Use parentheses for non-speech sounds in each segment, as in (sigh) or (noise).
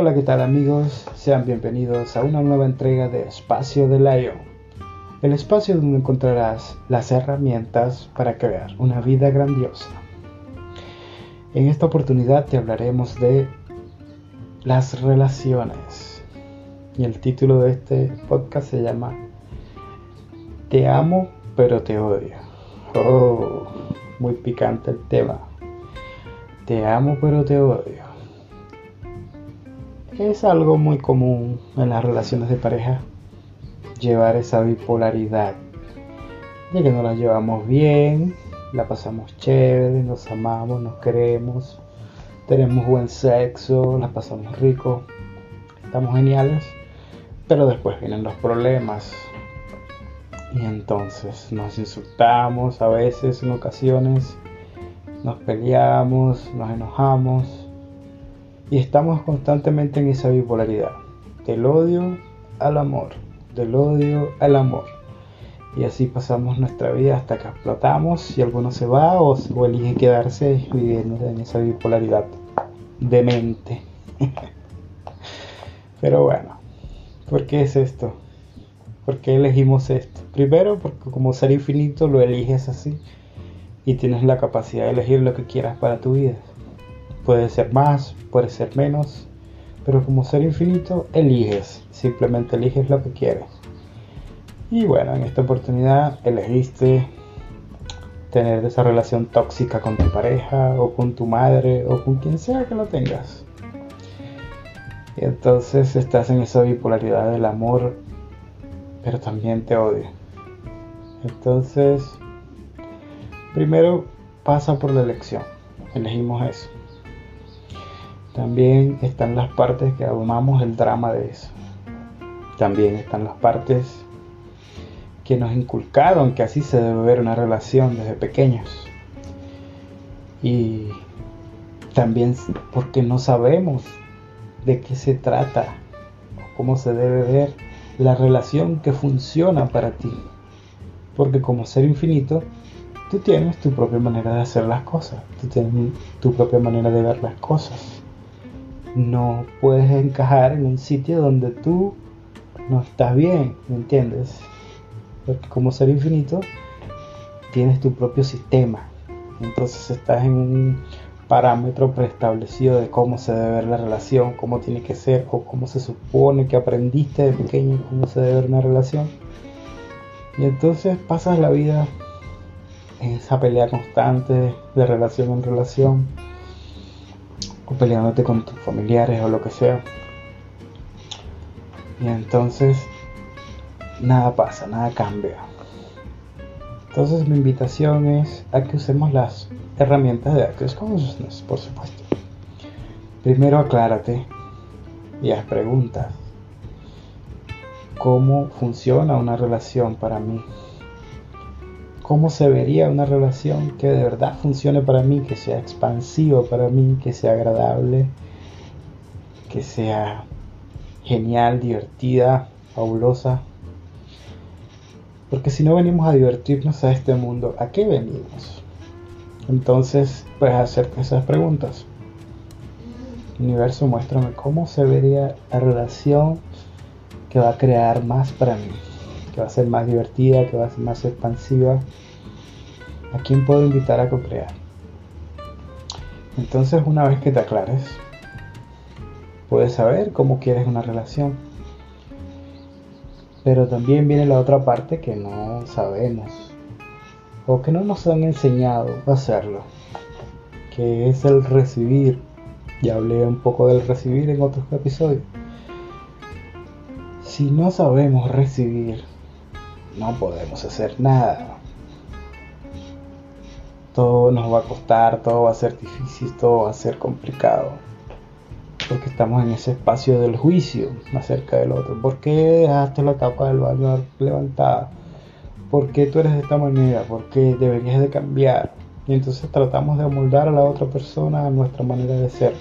Hola, ¿qué tal amigos? Sean bienvenidos a una nueva entrega de Espacio de Lion, el espacio donde encontrarás las herramientas para crear una vida grandiosa. En esta oportunidad te hablaremos de las relaciones y el título de este podcast se llama Te amo pero te odio. Oh, muy picante el tema. Te amo pero te odio es algo muy común en las relaciones de pareja llevar esa bipolaridad de que no la llevamos bien, la pasamos chévere, nos amamos, nos queremos, tenemos buen sexo, la pasamos rico, estamos geniales, pero después vienen los problemas. Y entonces nos insultamos a veces en ocasiones, nos peleamos, nos enojamos y estamos constantemente en esa bipolaridad, del odio al amor, del odio al amor. Y así pasamos nuestra vida hasta que explotamos y alguno se va o, elige quedarse viviendo en esa bipolaridad de mente. (laughs) Pero bueno, ¿por qué es esto? ¿Por qué elegimos esto? Primero porque como ser infinito lo eliges así y tienes la capacidad de elegir lo que quieras para tu vida. Puede ser más, puede ser menos, pero como ser infinito eliges, simplemente eliges lo que quieres. Y bueno, en esta oportunidad elegiste tener esa relación tóxica con tu pareja o con tu madre o con quien sea que lo tengas. Y entonces estás en esa bipolaridad del amor, pero también te odia. Entonces, primero pasa por la elección. Elegimos eso. También están las partes que amamos el drama de eso. También están las partes que nos inculcaron que así se debe ver una relación desde pequeños. Y también porque no sabemos de qué se trata o cómo se debe ver la relación que funciona para ti. Porque como ser infinito, tú tienes tu propia manera de hacer las cosas, tú tienes tu propia manera de ver las cosas no puedes encajar en un sitio donde tú no estás bien, ¿me entiendes? Porque como ser infinito tienes tu propio sistema, entonces estás en un parámetro preestablecido de cómo se debe ver la relación, cómo tiene que ser o cómo se supone que aprendiste de pequeño cómo se debe ver una relación. Y entonces pasas la vida en esa pelea constante de relación en relación o peleándote con tus familiares o lo que sea. Y entonces nada pasa, nada cambia. Entonces mi invitación es a que usemos las herramientas de Access Consciousness, por supuesto. Primero aclárate y haz preguntas. ¿Cómo funciona una relación para mí? Cómo se vería una relación que de verdad funcione para mí, que sea expansiva para mí, que sea agradable, que sea genial, divertida, fabulosa. Porque si no venimos a divertirnos a este mundo, ¿a qué venimos? Entonces, pues hacerte esas preguntas. Universo, muéstrame cómo se vería la relación que va a crear más para mí va a ser más divertida, que va a ser más expansiva. ¿A quién puedo invitar a co-crear? Entonces, una vez que te aclares, puedes saber cómo quieres una relación. Pero también viene la otra parte que no sabemos o que no nos han enseñado a hacerlo, que es el recibir. Ya hablé un poco del recibir en otros episodios. Si no sabemos recibir, no podemos hacer nada. Todo nos va a costar, todo va a ser difícil, todo va a ser complicado. Porque estamos en ese espacio del juicio acerca del otro. ¿Por qué dejaste la tapa del baño levantada? ¿Por qué tú eres de esta manera? ¿Por qué deberías de cambiar? Y entonces tratamos de amoldar a la otra persona a nuestra manera de ser.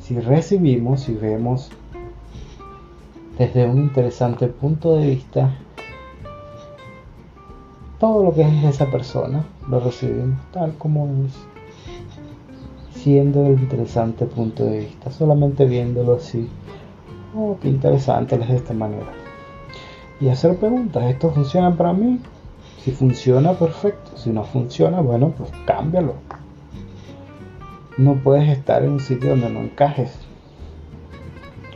Si recibimos y vemos desde un interesante punto de vista todo lo que es esa persona lo recibimos tal como es. conociendo el interesante punto de vista, solamente viéndolo así. Oh, qué interesante es de esta manera. Y hacer preguntas, ¿esto funciona para mí? Si funciona, perfecto. Si no funciona, bueno, pues cámbialo. No puedes estar en un sitio donde no encajes.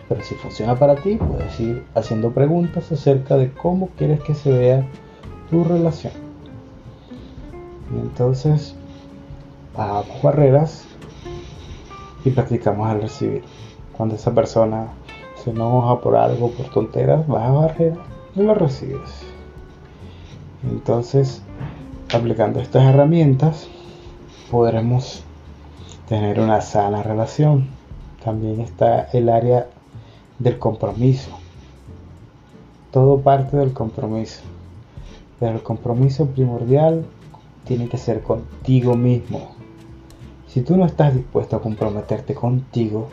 Pero si funciona para ti, puedes ir haciendo preguntas acerca de cómo quieres que se vea tu relación. Y entonces, bajamos barreras y practicamos al recibir. Cuando esa persona se enoja por algo, por tonteras, baja barreras y lo recibes. Entonces, aplicando estas herramientas, podremos tener una sana relación. También está el área del compromiso. Todo parte del compromiso. Pero el compromiso primordial tiene que ser contigo mismo. Si tú no estás dispuesto a comprometerte contigo,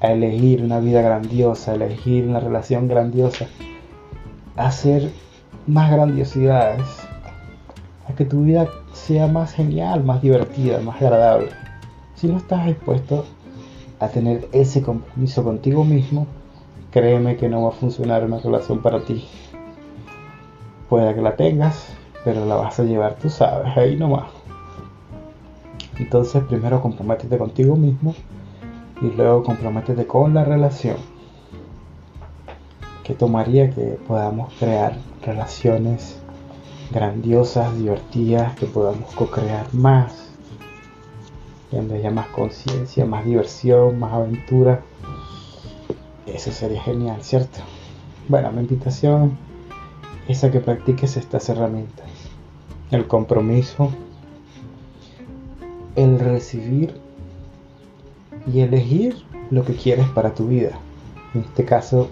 a elegir una vida grandiosa, a elegir una relación grandiosa, a hacer más grandiosidades, a que tu vida sea más genial, más divertida, más agradable. Si no estás dispuesto a tener ese compromiso contigo mismo, créeme que no va a funcionar una relación para ti. Puede que la tengas, pero la vas a llevar, tú sabes, ahí nomás. Entonces primero comprométete contigo mismo y luego comprométete con la relación que tomaría que podamos crear relaciones grandiosas, divertidas, que podamos co-crear más, donde haya más conciencia, más diversión, más aventura. Eso sería genial, ¿cierto? Bueno, mi invitación es a que practiques estas herramientas. El compromiso, el recibir y elegir lo que quieres para tu vida. En este caso,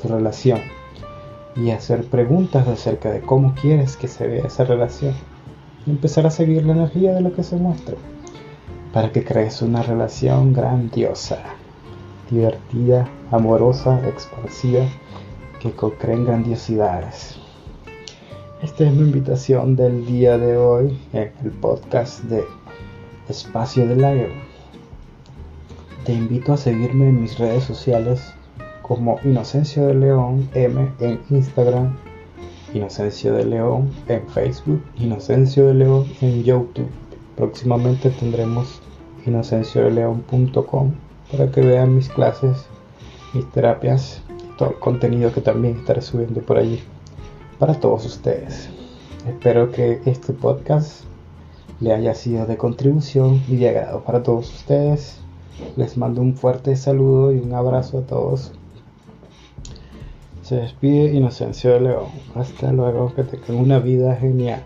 tu relación y hacer preguntas acerca de cómo quieres que se vea esa relación y empezar a seguir la energía de lo que se muestra para que crees una relación grandiosa, divertida, amorosa, expansiva, que creen grandiosidades. Esta es mi invitación del día de hoy en el podcast de Espacio de Lion. Te invito a seguirme en mis redes sociales como Inocencio de León M en Instagram, Inocencio de León en Facebook, Inocencio de León en YouTube. Próximamente tendremos inocenciodeleón.com para que vean mis clases, mis terapias todo el contenido que también estaré subiendo por allí para todos ustedes. Espero que este podcast le haya sido de contribución y de agrado para todos ustedes. Les mando un fuerte saludo y un abrazo a todos se despide Inocencio de León. Hasta luego, que tengan una vida genial.